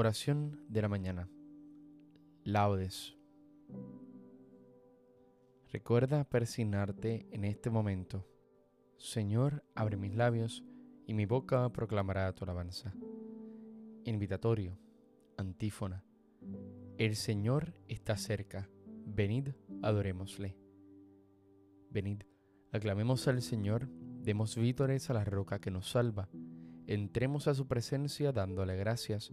Oración de la mañana. Laudes. Recuerda persignarte en este momento. Señor, abre mis labios y mi boca proclamará tu alabanza. Invitatorio. Antífona. El Señor está cerca. Venid, adorémosle. Venid, aclamemos al Señor, demos vítores a la roca que nos salva. Entremos a su presencia dándole gracias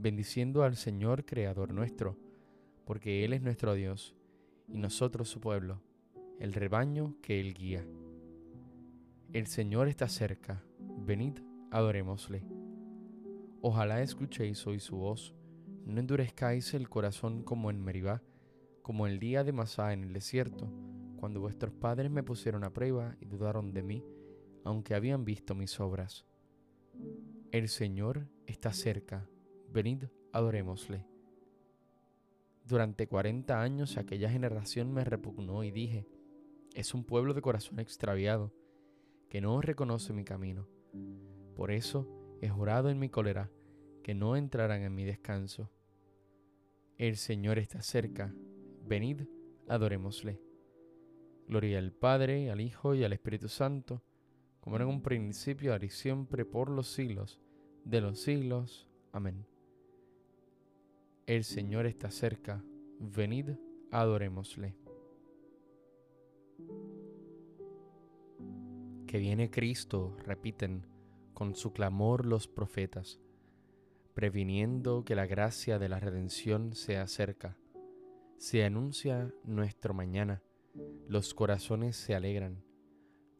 bendiciendo al Señor Creador nuestro, porque Él es nuestro Dios y nosotros su pueblo, el rebaño que Él guía. El Señor está cerca, venid, adorémosle. Ojalá escuchéis hoy su voz, no endurezcáis el corazón como en Meribá, como el día de Masá en el desierto, cuando vuestros padres me pusieron a prueba y dudaron de mí, aunque habían visto mis obras. El Señor está cerca, venid, adorémosle. Durante cuarenta años aquella generación me repugnó y dije, es un pueblo de corazón extraviado, que no reconoce mi camino. Por eso he jurado en mi cólera que no entrarán en mi descanso. El Señor está cerca, venid, adorémosle. Gloria al Padre, al Hijo y al Espíritu Santo, como en un principio, ahora y siempre, por los siglos de los siglos. Amén. El Señor está cerca, venid, adorémosle. Que viene Cristo, repiten con su clamor los profetas, previniendo que la gracia de la redención se acerca. Se anuncia nuestro mañana, los corazones se alegran,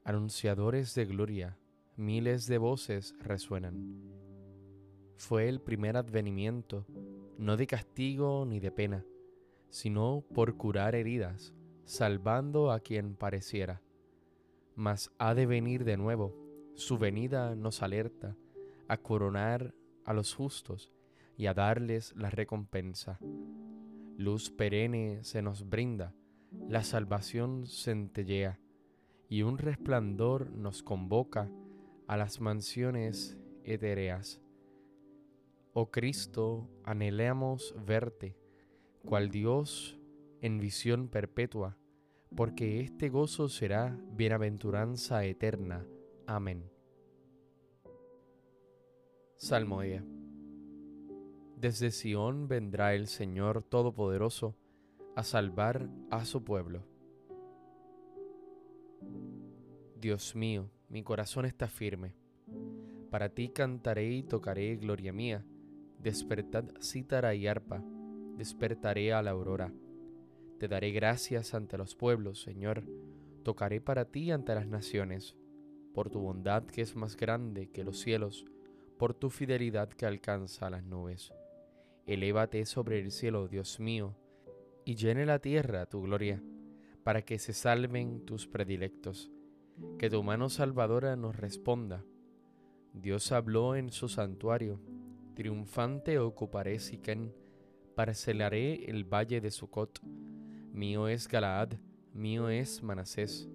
anunciadores de gloria, miles de voces resuenan. Fue el primer advenimiento no de castigo ni de pena, sino por curar heridas, salvando a quien pareciera. Mas ha de venir de nuevo, su venida nos alerta a coronar a los justos y a darles la recompensa. Luz perenne se nos brinda, la salvación centellea, y un resplandor nos convoca a las mansiones etéreas. Oh Cristo, anhelamos verte, cual Dios en visión perpetua, porque este gozo será bienaventuranza eterna. Amén. Salmodia. Desde Sión vendrá el Señor Todopoderoso a salvar a su pueblo. Dios mío, mi corazón está firme. Para ti cantaré y tocaré gloria mía Despertad cítara y arpa, despertaré a la aurora. Te daré gracias ante los pueblos, Señor, tocaré para ti ante las naciones, por tu bondad que es más grande que los cielos, por tu fidelidad que alcanza las nubes. Elévate sobre el cielo, Dios mío, y llene la tierra tu gloria, para que se salven tus predilectos. Que tu mano salvadora nos responda. Dios habló en su santuario triunfante ocuparé Siquén, parcelaré el valle de Sucot. Mío es Galaad, mío es Manasés.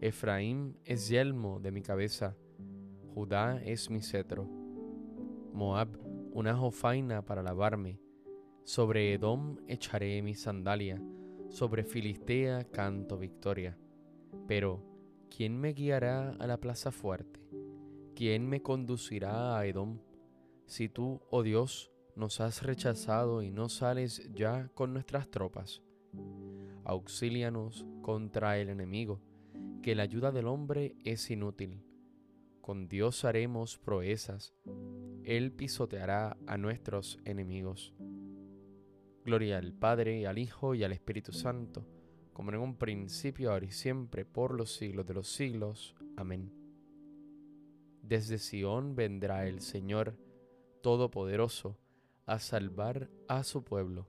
Efraín es yelmo de mi cabeza, Judá es mi cetro. Moab, una jofaina para lavarme. Sobre Edom echaré mi sandalia, sobre Filistea canto victoria. Pero, ¿quién me guiará a la plaza fuerte? ¿Quién me conducirá a Edom? Si tú, oh Dios, nos has rechazado y no sales ya con nuestras tropas. Auxílianos contra el enemigo, que la ayuda del hombre es inútil. Con Dios haremos proezas, Él pisoteará a nuestros enemigos. Gloria al Padre, al Hijo y al Espíritu Santo, como en un principio, ahora y siempre, por los siglos de los siglos. Amén. Desde Sión vendrá el Señor, Todopoderoso, a salvar a su pueblo.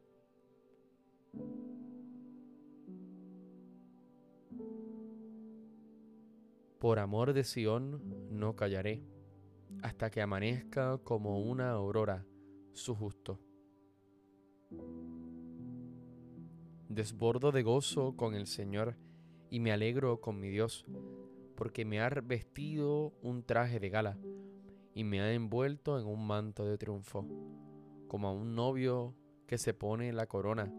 Por amor de Sión no callaré, hasta que amanezca como una aurora su justo. Desbordo de gozo con el Señor y me alegro con mi Dios, porque me ha vestido un traje de gala y me ha envuelto en un manto de triunfo, como a un novio que se pone la corona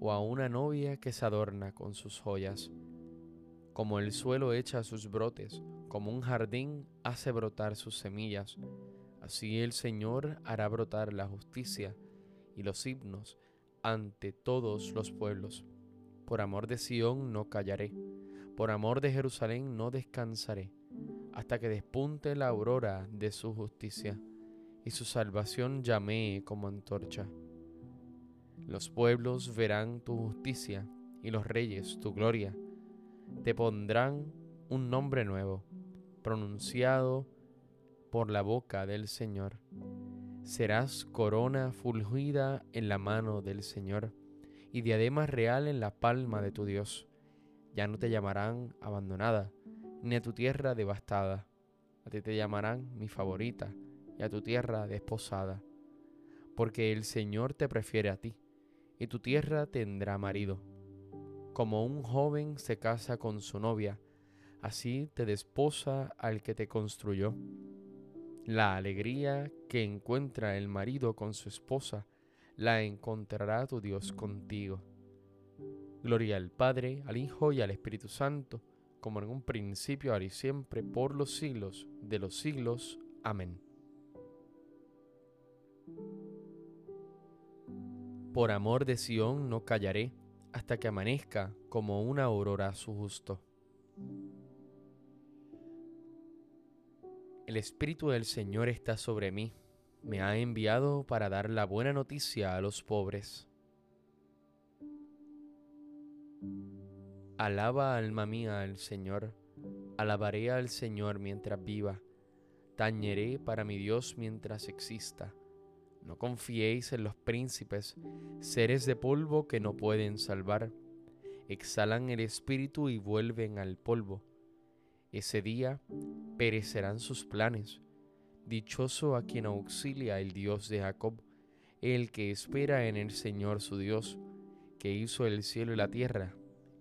o a una novia que se adorna con sus joyas. Como el suelo echa sus brotes, como un jardín hace brotar sus semillas, así el Señor hará brotar la justicia y los himnos ante todos los pueblos. Por amor de Sión no callaré, por amor de Jerusalén no descansaré, hasta que despunte la aurora de su justicia y su salvación llamee como antorcha. Los pueblos verán tu justicia y los reyes tu gloria. Te pondrán un nombre nuevo, pronunciado por la boca del Señor serás corona fulgida en la mano del Señor y diadema real en la palma de tu Dios. Ya no te llamarán abandonada, ni a tu tierra devastada. A ti te llamarán mi favorita y a tu tierra desposada. Porque el Señor te prefiere a ti, y tu tierra tendrá marido. Como un joven se casa con su novia, así te desposa al que te construyó. La alegría que encuentra el marido con su esposa, la encontrará tu Dios contigo. Gloria al Padre, al Hijo y al Espíritu Santo, como en un principio, ahora y siempre, por los siglos de los siglos. Amén. Por amor de Sión no callaré hasta que amanezca como una aurora su justo. El Espíritu del Señor está sobre mí, me ha enviado para dar la buena noticia a los pobres. Alaba alma mía al Señor, alabaré al Señor mientras viva, tañeré para mi Dios mientras exista. No confiéis en los príncipes, seres de polvo que no pueden salvar, exhalan el espíritu y vuelven al polvo. Ese día perecerán sus planes. Dichoso a quien auxilia el Dios de Jacob, el que espera en el Señor su Dios, que hizo el cielo y la tierra,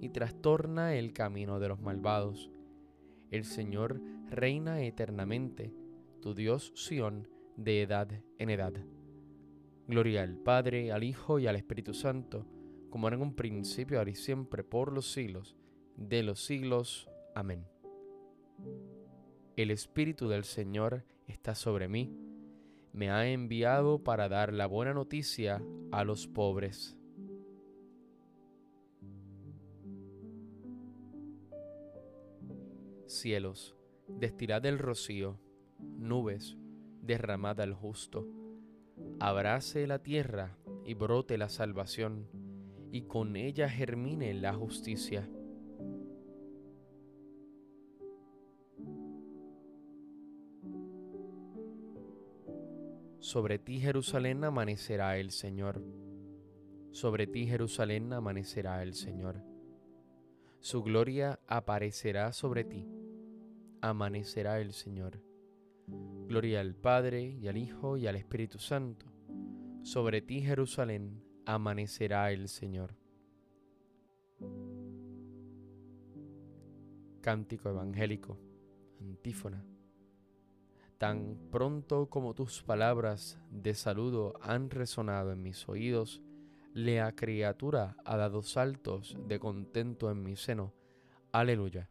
y trastorna el camino de los malvados. El Señor reina eternamente, tu Dios Sión, de edad en edad. Gloria al Padre, al Hijo y al Espíritu Santo, como era en un principio, ahora y siempre, por los siglos de los siglos. Amén. El Espíritu del Señor está sobre mí, me ha enviado para dar la buena noticia a los pobres. Cielos, destilad el rocío, nubes, derramad al justo. Abrace la tierra y brote la salvación, y con ella germine la justicia Sobre ti Jerusalén amanecerá el Señor. Sobre ti Jerusalén amanecerá el Señor. Su gloria aparecerá sobre ti. Amanecerá el Señor. Gloria al Padre y al Hijo y al Espíritu Santo. Sobre ti Jerusalén amanecerá el Señor. Cántico Evangélico. Antífona. Tan pronto como tus palabras de saludo han resonado en mis oídos, la criatura ha dado saltos de contento en mi seno. Aleluya.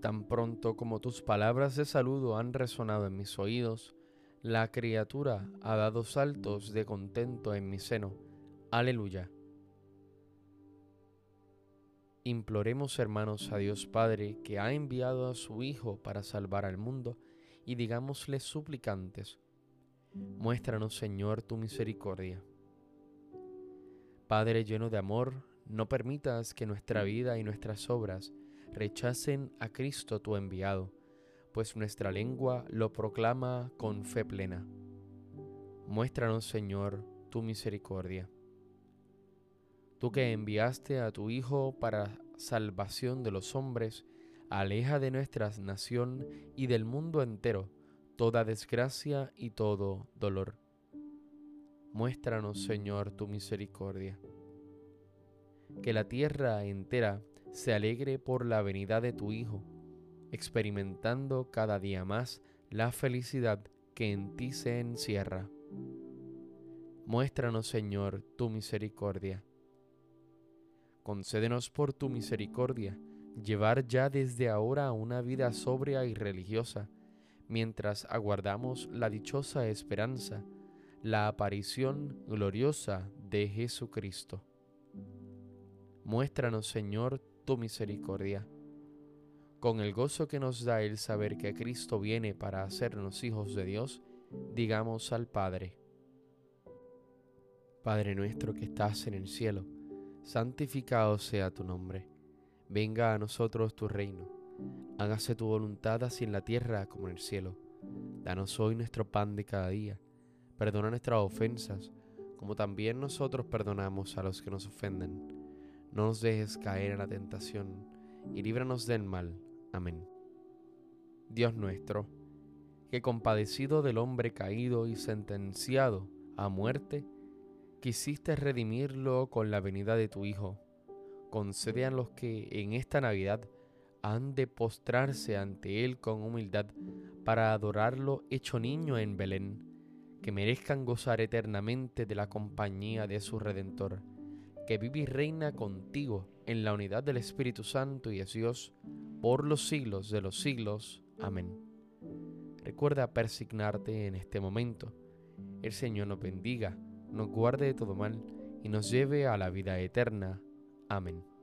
Tan pronto como tus palabras de saludo han resonado en mis oídos, la criatura ha dado saltos de contento en mi seno Aleluya. Imploremos, hermanos, a Dios Padre, que ha enviado a su Hijo para salvar al mundo, y digámosle suplicantes, muéstranos, Señor, tu misericordia. Padre lleno de amor, no permitas que nuestra vida y nuestras obras rechacen a Cristo tu enviado, pues nuestra lengua lo proclama con fe plena. Muéstranos, Señor, tu misericordia tú que enviaste a tu Hijo para salvación de los hombres, aleja de nuestra nación y del mundo entero toda desgracia y todo dolor. Muéstranos, Señor, tu misericordia. Que la tierra entera se alegre por la venida de tu Hijo, experimentando cada día más la felicidad que en ti se encierra. Muéstranos, Señor, tu misericordia concédenos por tu misericordia llevar ya desde ahora una vida sobria y religiosa, mientras aguardamos la dichosa esperanza, la aparición gloriosa de Jesucristo. Muéstranos, Señor, tu misericordia. Con el gozo que nos da el saber que Cristo viene para hacernos hijos de Dios, digamos al Padre. Padre nuestro que estás en el cielo, santificado sea tu nombre. Venga a nosotros tu reino. Hágase tu voluntad así en la tierra como en el cielo. Danos hoy nuestro pan de cada día. Perdona nuestras ofensas, como también nosotros perdonamos a los que nos ofenden. No nos dejes caer en la tentación, y líbranos del mal. Amén. Dios nuestro, que compadecido del hombre caído y sentenciado a muerte, quisiste redimirlo con la venida de tu Hijo. Concede a los que en esta Navidad han de postrarse ante Él con humildad para adorarlo hecho niño en Belén, que merezcan gozar eternamente de la compañía de su Redentor, que vive y reina contigo en la unidad del Espíritu Santo y es Dios por los siglos de los siglos. Amén. Recuerda persignarte en este momento. El Señor nos bendiga nos guarde de todo mal y nos lleve a la vida eterna. Amén.